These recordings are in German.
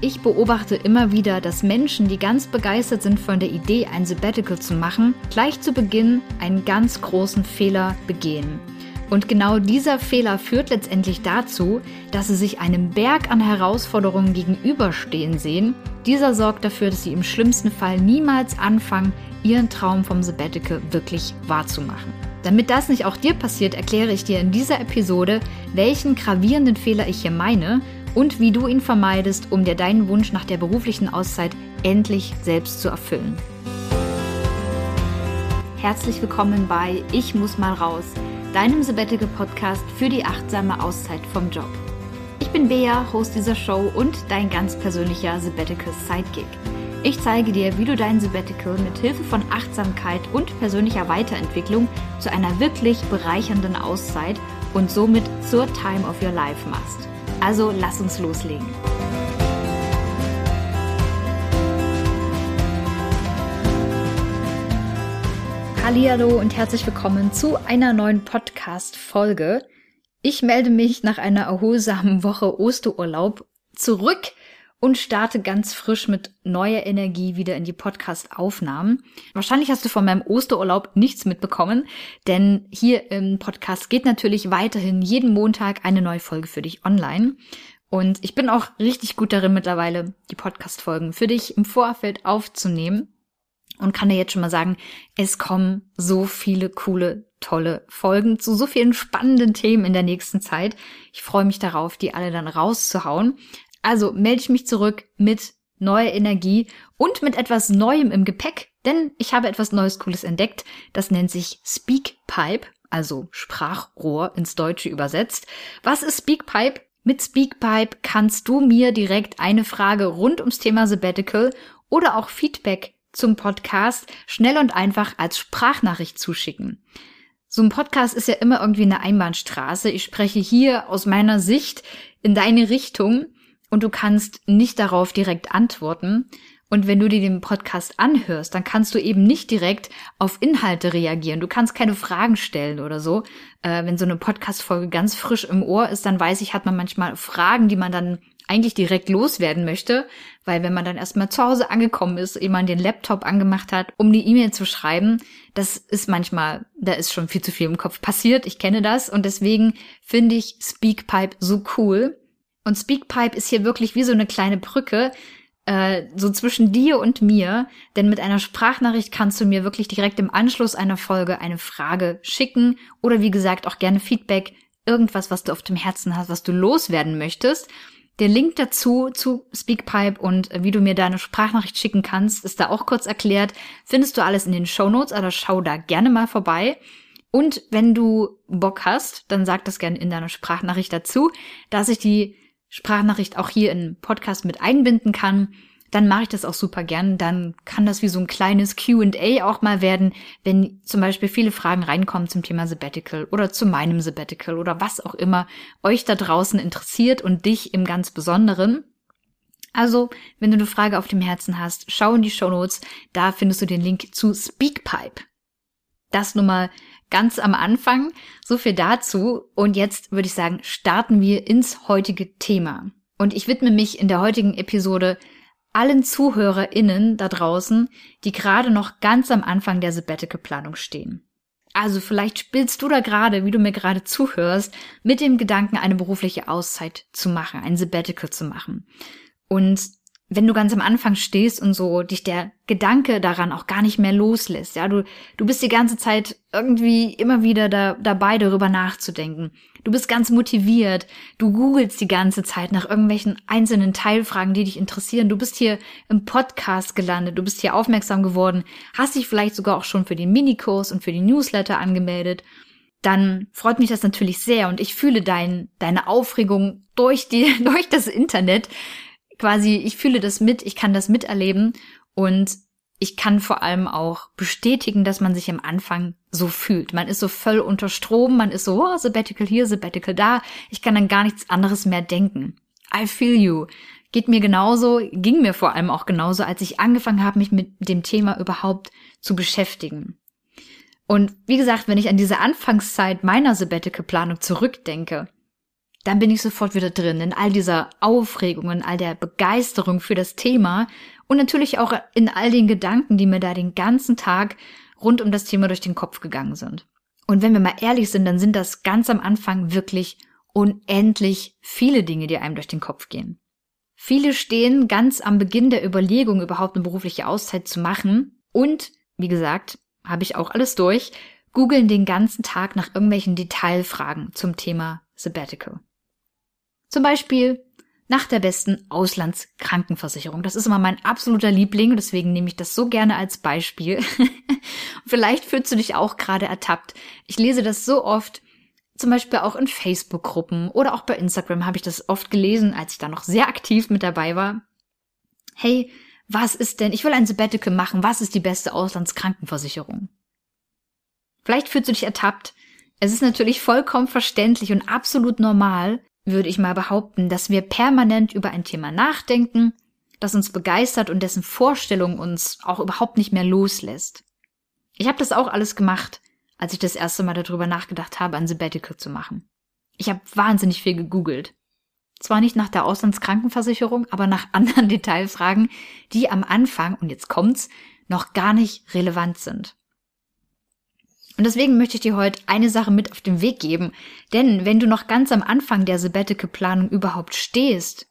Ich beobachte immer wieder, dass Menschen, die ganz begeistert sind von der Idee, ein Sabbatical zu machen, gleich zu Beginn einen ganz großen Fehler begehen. Und genau dieser Fehler führt letztendlich dazu, dass sie sich einem Berg an Herausforderungen gegenüberstehen sehen. Dieser sorgt dafür, dass sie im schlimmsten Fall niemals anfangen, ihren Traum vom Sabbatical wirklich wahrzumachen. Damit das nicht auch dir passiert, erkläre ich dir in dieser Episode, welchen gravierenden Fehler ich hier meine und wie du ihn vermeidest, um dir deinen Wunsch nach der beruflichen Auszeit endlich selbst zu erfüllen. Herzlich willkommen bei Ich muss mal raus deinem Sabbatical Podcast für die achtsame Auszeit vom Job. Ich bin Bea, Host dieser Show und dein ganz persönlicher Sabbatical Sidekick. Ich zeige dir, wie du dein Sabbatical mit Hilfe von Achtsamkeit und persönlicher Weiterentwicklung zu einer wirklich bereichernden Auszeit und somit zur Time of Your Life machst. Also lass uns loslegen. Hallo und herzlich willkommen zu einer neuen Podcast-Folge. Ich melde mich nach einer erholsamen Woche Osterurlaub zurück und starte ganz frisch mit neuer Energie wieder in die Podcast-Aufnahmen. Wahrscheinlich hast du von meinem Osterurlaub nichts mitbekommen, denn hier im Podcast geht natürlich weiterhin jeden Montag eine neue Folge für dich online. Und ich bin auch richtig gut darin mittlerweile, die Podcast-Folgen für dich im Vorfeld aufzunehmen und kann dir jetzt schon mal sagen, es kommen so viele coole, tolle Folgen zu so vielen spannenden Themen in der nächsten Zeit. Ich freue mich darauf, die alle dann rauszuhauen. Also melde ich mich zurück mit neuer Energie und mit etwas Neuem im Gepäck, denn ich habe etwas Neues Cooles entdeckt. Das nennt sich Speakpipe, also Sprachrohr ins Deutsche übersetzt. Was ist Speakpipe? Mit Speakpipe kannst du mir direkt eine Frage rund ums Thema Sabbatical oder auch Feedback zum Podcast schnell und einfach als Sprachnachricht zuschicken. So ein Podcast ist ja immer irgendwie eine Einbahnstraße. Ich spreche hier aus meiner Sicht in deine Richtung und du kannst nicht darauf direkt antworten. Und wenn du dir den Podcast anhörst, dann kannst du eben nicht direkt auf Inhalte reagieren. Du kannst keine Fragen stellen oder so. Äh, wenn so eine Podcast-Folge ganz frisch im Ohr ist, dann weiß ich, hat man manchmal Fragen, die man dann eigentlich direkt loswerden möchte, weil wenn man dann erstmal zu Hause angekommen ist, ehe man den Laptop angemacht hat, um die E-Mail zu schreiben, das ist manchmal, da ist schon viel zu viel im Kopf passiert. Ich kenne das und deswegen finde ich Speakpipe so cool. Und Speakpipe ist hier wirklich wie so eine kleine Brücke, äh, so zwischen dir und mir, denn mit einer Sprachnachricht kannst du mir wirklich direkt im Anschluss einer Folge eine Frage schicken oder wie gesagt auch gerne Feedback, irgendwas, was du auf dem Herzen hast, was du loswerden möchtest. Den Link dazu zu Speakpipe und wie du mir deine Sprachnachricht schicken kannst, ist da auch kurz erklärt. Findest du alles in den Show Notes, also schau da gerne mal vorbei. Und wenn du Bock hast, dann sag das gerne in deiner Sprachnachricht dazu, dass ich die Sprachnachricht auch hier in Podcast mit einbinden kann dann mache ich das auch super gern. Dann kann das wie so ein kleines QA auch mal werden, wenn zum Beispiel viele Fragen reinkommen zum Thema Sabbatical oder zu meinem Sabbatical oder was auch immer euch da draußen interessiert und dich im ganz Besonderen. Also, wenn du eine Frage auf dem Herzen hast, schau in die Show Notes. Da findest du den Link zu Speakpipe. Das nun mal ganz am Anfang. So viel dazu. Und jetzt würde ich sagen, starten wir ins heutige Thema. Und ich widme mich in der heutigen Episode allen ZuhörerInnen da draußen, die gerade noch ganz am Anfang der Sabbatical-Planung stehen. Also vielleicht spielst du da gerade, wie du mir gerade zuhörst, mit dem Gedanken, eine berufliche Auszeit zu machen, ein Sabbatical zu machen. Und wenn du ganz am Anfang stehst und so dich der Gedanke daran auch gar nicht mehr loslässt, ja, du, du bist die ganze Zeit irgendwie immer wieder da, dabei, darüber nachzudenken. Du bist ganz motiviert, du googelst die ganze Zeit nach irgendwelchen einzelnen Teilfragen, die dich interessieren. Du bist hier im Podcast gelandet, du bist hier aufmerksam geworden, hast dich vielleicht sogar auch schon für den Minikurs und für die Newsletter angemeldet. Dann freut mich das natürlich sehr und ich fühle dein, deine Aufregung durch die, durch das Internet quasi, ich fühle das mit, ich kann das miterleben und ich kann vor allem auch bestätigen, dass man sich am Anfang so fühlt. Man ist so voll unter Strom, man ist so, oh, Sabbatical hier, Sabbatical da. Ich kann dann gar nichts anderes mehr denken. I feel you. Geht mir genauso, ging mir vor allem auch genauso, als ich angefangen habe, mich mit dem Thema überhaupt zu beschäftigen. Und wie gesagt, wenn ich an diese Anfangszeit meiner Sabbatical-Planung zurückdenke, dann bin ich sofort wieder drin in all dieser Aufregung, in all der Begeisterung für das Thema und natürlich auch in all den Gedanken, die mir da den ganzen Tag rund um das Thema durch den Kopf gegangen sind. Und wenn wir mal ehrlich sind, dann sind das ganz am Anfang wirklich unendlich viele Dinge, die einem durch den Kopf gehen. Viele stehen ganz am Beginn der Überlegung, überhaupt eine berufliche Auszeit zu machen und, wie gesagt, habe ich auch alles durch, googeln den ganzen Tag nach irgendwelchen Detailfragen zum Thema Sabbatical. Zum Beispiel nach der besten Auslandskrankenversicherung. Das ist immer mein absoluter Liebling, deswegen nehme ich das so gerne als Beispiel. Vielleicht fühlst du dich auch gerade ertappt. Ich lese das so oft, zum Beispiel auch in Facebook-Gruppen oder auch bei Instagram habe ich das oft gelesen, als ich da noch sehr aktiv mit dabei war. Hey, was ist denn, ich will ein Sabbatical machen, was ist die beste Auslandskrankenversicherung? Vielleicht fühlst du dich ertappt. Es ist natürlich vollkommen verständlich und absolut normal, würde ich mal behaupten, dass wir permanent über ein Thema nachdenken, das uns begeistert und dessen Vorstellung uns auch überhaupt nicht mehr loslässt. Ich habe das auch alles gemacht, als ich das erste Mal darüber nachgedacht habe, ein Sabbatical zu machen. Ich habe wahnsinnig viel gegoogelt. Zwar nicht nach der Auslandskrankenversicherung, aber nach anderen Detailfragen, die am Anfang, und jetzt kommt's, noch gar nicht relevant sind. Und deswegen möchte ich dir heute eine Sache mit auf den Weg geben. Denn wenn du noch ganz am Anfang der Sabbatical-Planung überhaupt stehst,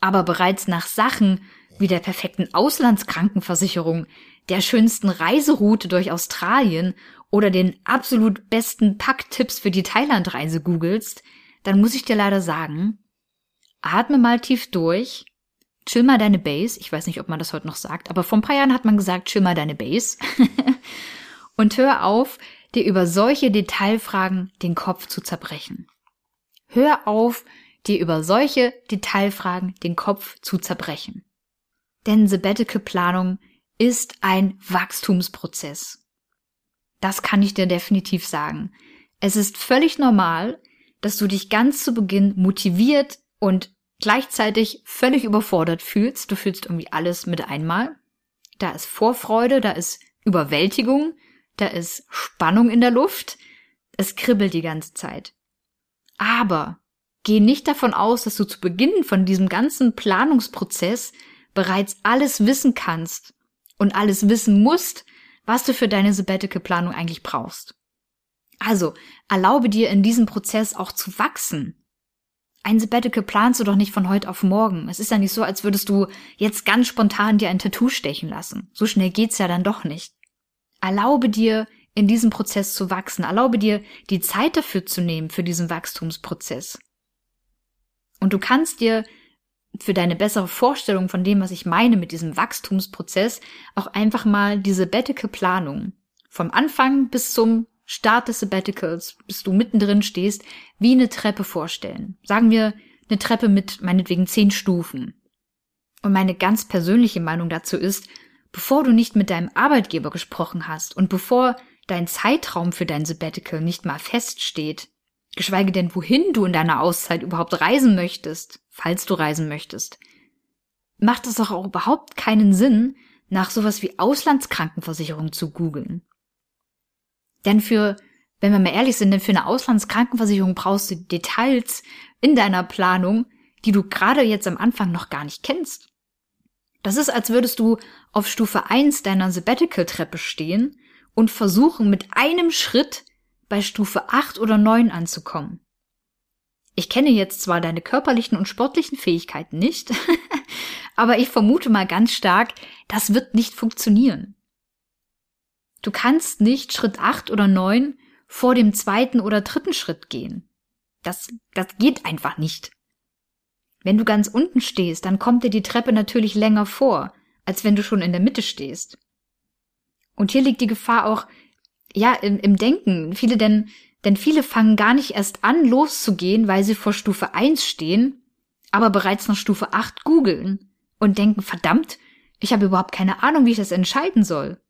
aber bereits nach Sachen wie der perfekten Auslandskrankenversicherung, der schönsten Reiseroute durch Australien oder den absolut besten Packtipps für die Thailandreise googelst, dann muss ich dir leider sagen, atme mal tief durch, chill mal deine Base, ich weiß nicht, ob man das heute noch sagt, aber vor ein paar Jahren hat man gesagt, chill mal deine Base und hör auf, dir über solche Detailfragen den Kopf zu zerbrechen. Hör auf, dir über solche Detailfragen den Kopf zu zerbrechen. Denn Sabbatical-Planung ist ein Wachstumsprozess. Das kann ich dir definitiv sagen. Es ist völlig normal, dass du dich ganz zu Beginn motiviert und gleichzeitig völlig überfordert fühlst. Du fühlst irgendwie alles mit einmal. Da ist Vorfreude, da ist Überwältigung, da ist Spannung in der Luft, es kribbelt die ganze Zeit. Aber geh nicht davon aus, dass du zu Beginn von diesem ganzen Planungsprozess bereits alles wissen kannst und alles wissen musst, was du für deine Sabbatical-Planung eigentlich brauchst. Also, erlaube dir in diesem Prozess auch zu wachsen. Ein Sabbatical planst du doch nicht von heute auf morgen. Es ist ja nicht so, als würdest du jetzt ganz spontan dir ein Tattoo stechen lassen. So schnell geht's ja dann doch nicht. Erlaube dir, in diesem Prozess zu wachsen. Erlaube dir, die Zeit dafür zu nehmen, für diesen Wachstumsprozess. Und du kannst dir für deine bessere Vorstellung von dem, was ich meine mit diesem Wachstumsprozess, auch einfach mal diese Sabbatical-Planung vom Anfang bis zum Start des Sabbaticals, bis du mittendrin stehst, wie eine Treppe vorstellen. Sagen wir eine Treppe mit meinetwegen zehn Stufen. Und meine ganz persönliche Meinung dazu ist, bevor du nicht mit deinem Arbeitgeber gesprochen hast und bevor dein Zeitraum für dein Sabbatical nicht mal feststeht, geschweige denn wohin du in deiner Auszeit überhaupt reisen möchtest, falls du reisen möchtest, macht es doch auch überhaupt keinen Sinn, nach sowas wie Auslandskrankenversicherung zu googeln. Denn für, wenn wir mal ehrlich sind, denn für eine Auslandskrankenversicherung brauchst du Details in deiner Planung, die du gerade jetzt am Anfang noch gar nicht kennst. Das ist, als würdest du auf Stufe 1 deiner Sabbatical-Treppe stehen und versuchen, mit einem Schritt bei Stufe 8 oder 9 anzukommen. Ich kenne jetzt zwar deine körperlichen und sportlichen Fähigkeiten nicht, aber ich vermute mal ganz stark, das wird nicht funktionieren. Du kannst nicht Schritt 8 oder 9 vor dem zweiten oder dritten Schritt gehen. Das, das geht einfach nicht. Wenn du ganz unten stehst, dann kommt dir die Treppe natürlich länger vor, als wenn du schon in der Mitte stehst. Und hier liegt die Gefahr auch, ja, im, im Denken. Viele denn, denn viele fangen gar nicht erst an, loszugehen, weil sie vor Stufe 1 stehen, aber bereits nach Stufe 8 googeln und denken, verdammt, ich habe überhaupt keine Ahnung, wie ich das entscheiden soll.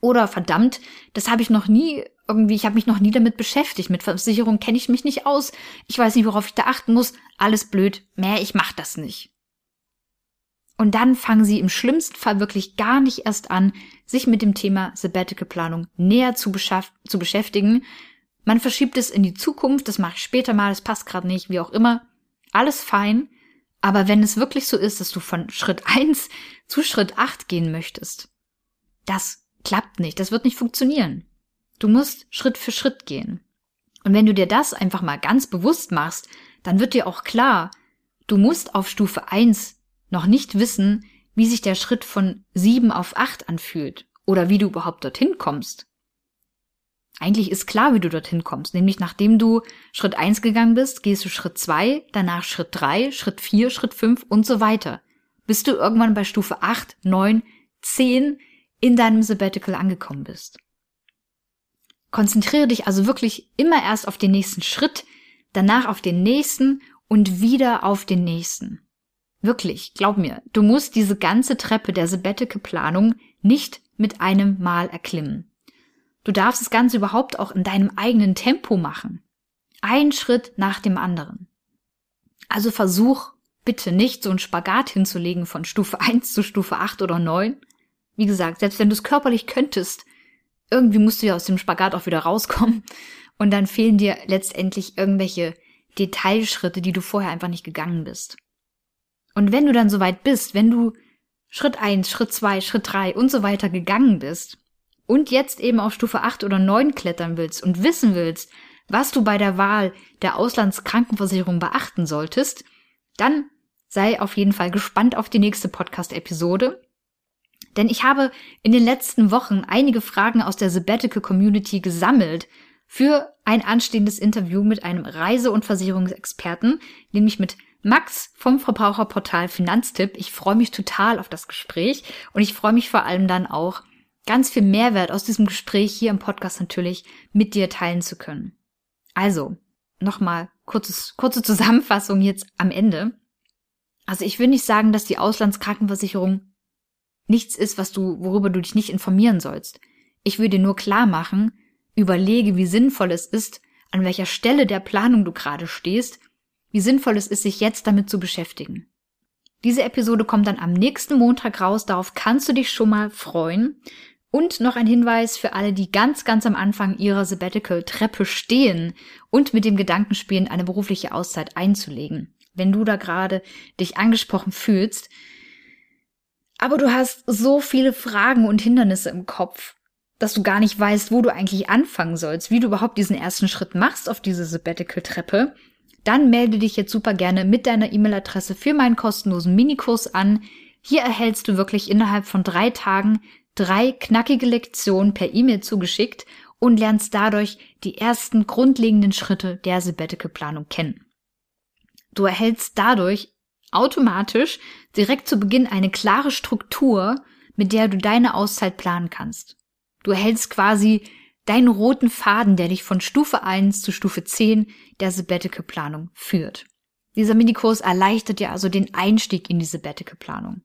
Oder verdammt, das habe ich noch nie irgendwie, ich habe mich noch nie damit beschäftigt. Mit Versicherung kenne ich mich nicht aus. Ich weiß nicht, worauf ich da achten muss. Alles blöd. Mehr, ich mach das nicht. Und dann fangen sie im schlimmsten Fall wirklich gar nicht erst an, sich mit dem Thema Sabbatical Planung näher zu, zu beschäftigen, Man verschiebt es in die Zukunft, das mache ich später mal, das passt gerade nicht, wie auch immer. Alles fein. Aber wenn es wirklich so ist, dass du von Schritt eins zu Schritt acht gehen möchtest, das klappt nicht, das wird nicht funktionieren. Du musst Schritt für Schritt gehen. Und wenn du dir das einfach mal ganz bewusst machst, dann wird dir auch klar, du musst auf Stufe eins noch nicht wissen, wie sich der Schritt von sieben auf acht anfühlt oder wie du überhaupt dorthin kommst. Eigentlich ist klar, wie du dorthin kommst, nämlich nachdem du Schritt eins gegangen bist, gehst du Schritt zwei, danach Schritt drei, Schritt vier, Schritt fünf und so weiter, bis du irgendwann bei Stufe acht, neun, zehn in deinem Sabbatical angekommen bist. Konzentriere dich also wirklich immer erst auf den nächsten Schritt, danach auf den nächsten und wieder auf den nächsten. Wirklich, glaub mir, du musst diese ganze Treppe der Sabbatical-Planung nicht mit einem Mal erklimmen. Du darfst das Ganze überhaupt auch in deinem eigenen Tempo machen. Ein Schritt nach dem anderen. Also versuch bitte nicht so einen Spagat hinzulegen von Stufe 1 zu Stufe 8 oder 9. Wie gesagt, selbst wenn du es körperlich könntest, irgendwie musst du ja aus dem Spagat auch wieder rauskommen und dann fehlen dir letztendlich irgendwelche Detailschritte, die du vorher einfach nicht gegangen bist. Und wenn du dann soweit bist, wenn du Schritt eins, Schritt zwei, Schritt drei und so weiter gegangen bist und jetzt eben auf Stufe acht oder neun klettern willst und wissen willst, was du bei der Wahl der Auslandskrankenversicherung beachten solltest, dann sei auf jeden Fall gespannt auf die nächste Podcast-Episode. Denn ich habe in den letzten Wochen einige Fragen aus der Sabbatical Community gesammelt für ein anstehendes Interview mit einem Reise- und Versicherungsexperten, nämlich mit Max vom Verbraucherportal Finanztipp. Ich freue mich total auf das Gespräch und ich freue mich vor allem dann auch, ganz viel Mehrwert aus diesem Gespräch hier im Podcast natürlich mit dir teilen zu können. Also, nochmal kurzes, kurze Zusammenfassung jetzt am Ende. Also ich will nicht sagen, dass die Auslandskrankenversicherung nichts ist, was du, worüber du dich nicht informieren sollst. Ich will dir nur klar machen, überlege, wie sinnvoll es ist, an welcher Stelle der Planung du gerade stehst, wie sinnvoll es ist, sich jetzt damit zu beschäftigen. Diese Episode kommt dann am nächsten Montag raus, darauf kannst du dich schon mal freuen. Und noch ein Hinweis für alle, die ganz, ganz am Anfang ihrer Sabbatical-Treppe stehen und mit dem Gedanken spielen, eine berufliche Auszeit einzulegen. Wenn du da gerade dich angesprochen fühlst, aber du hast so viele Fragen und Hindernisse im Kopf, dass du gar nicht weißt, wo du eigentlich anfangen sollst, wie du überhaupt diesen ersten Schritt machst auf diese Sabbatical-Treppe, dann melde dich jetzt super gerne mit deiner E-Mail-Adresse für meinen kostenlosen Minikurs an. Hier erhältst du wirklich innerhalb von drei Tagen drei knackige Lektionen per E-Mail zugeschickt und lernst dadurch die ersten grundlegenden Schritte der Sabbatical-Planung kennen. Du erhältst dadurch automatisch direkt zu Beginn eine klare Struktur, mit der du deine Auszeit planen kannst. Du erhältst quasi deinen roten Faden, der dich von Stufe 1 zu Stufe 10 der Sabbatical-Planung führt. Dieser Minikurs erleichtert dir also den Einstieg in die Sabbatical-Planung.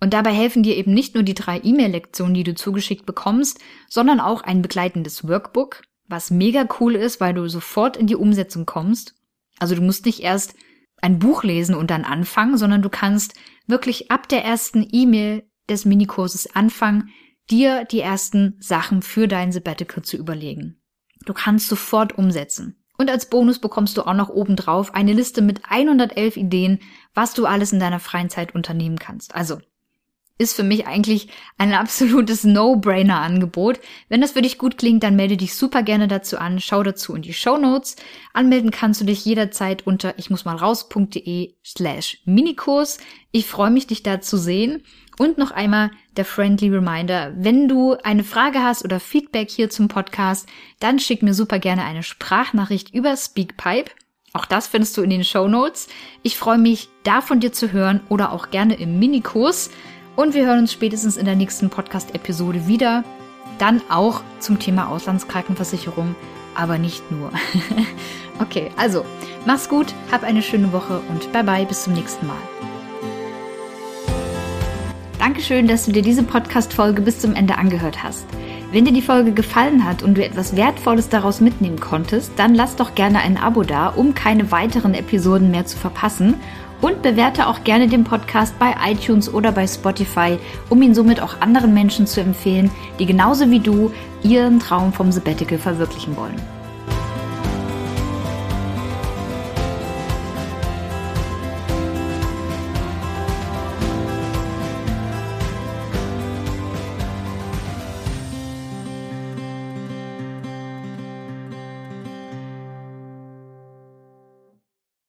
Und dabei helfen dir eben nicht nur die drei E-Mail-Lektionen, die du zugeschickt bekommst, sondern auch ein begleitendes Workbook, was mega cool ist, weil du sofort in die Umsetzung kommst. Also du musst nicht erst ein Buch lesen und dann anfangen, sondern du kannst wirklich ab der ersten E-Mail des Minikurses anfangen, dir die ersten Sachen für dein Sabbatical zu überlegen. Du kannst sofort umsetzen. Und als Bonus bekommst du auch noch obendrauf eine Liste mit 111 Ideen, was du alles in deiner freien Zeit unternehmen kannst. Also ist für mich eigentlich ein absolutes No-Brainer-Angebot. Wenn das für dich gut klingt, dann melde dich super gerne dazu an. Schau dazu in die Show Notes. Anmelden kannst du dich jederzeit unter ich muss mal raus.de slash Minikurs. Ich freue mich, dich da zu sehen. Und noch einmal der friendly reminder, wenn du eine Frage hast oder Feedback hier zum Podcast, dann schick mir super gerne eine Sprachnachricht über Speakpipe. Auch das findest du in den Show Notes. Ich freue mich, da von dir zu hören oder auch gerne im Minikurs. Und wir hören uns spätestens in der nächsten Podcast-Episode wieder. Dann auch zum Thema Auslandskrankenversicherung, aber nicht nur. okay, also mach's gut, hab eine schöne Woche und bye bye, bis zum nächsten Mal. Dankeschön, dass du dir diese Podcast-Folge bis zum Ende angehört hast. Wenn dir die Folge gefallen hat und du etwas Wertvolles daraus mitnehmen konntest, dann lass doch gerne ein Abo da, um keine weiteren Episoden mehr zu verpassen und bewerte auch gerne den Podcast bei iTunes oder bei Spotify, um ihn somit auch anderen Menschen zu empfehlen, die genauso wie du ihren Traum vom Sabbatical verwirklichen wollen.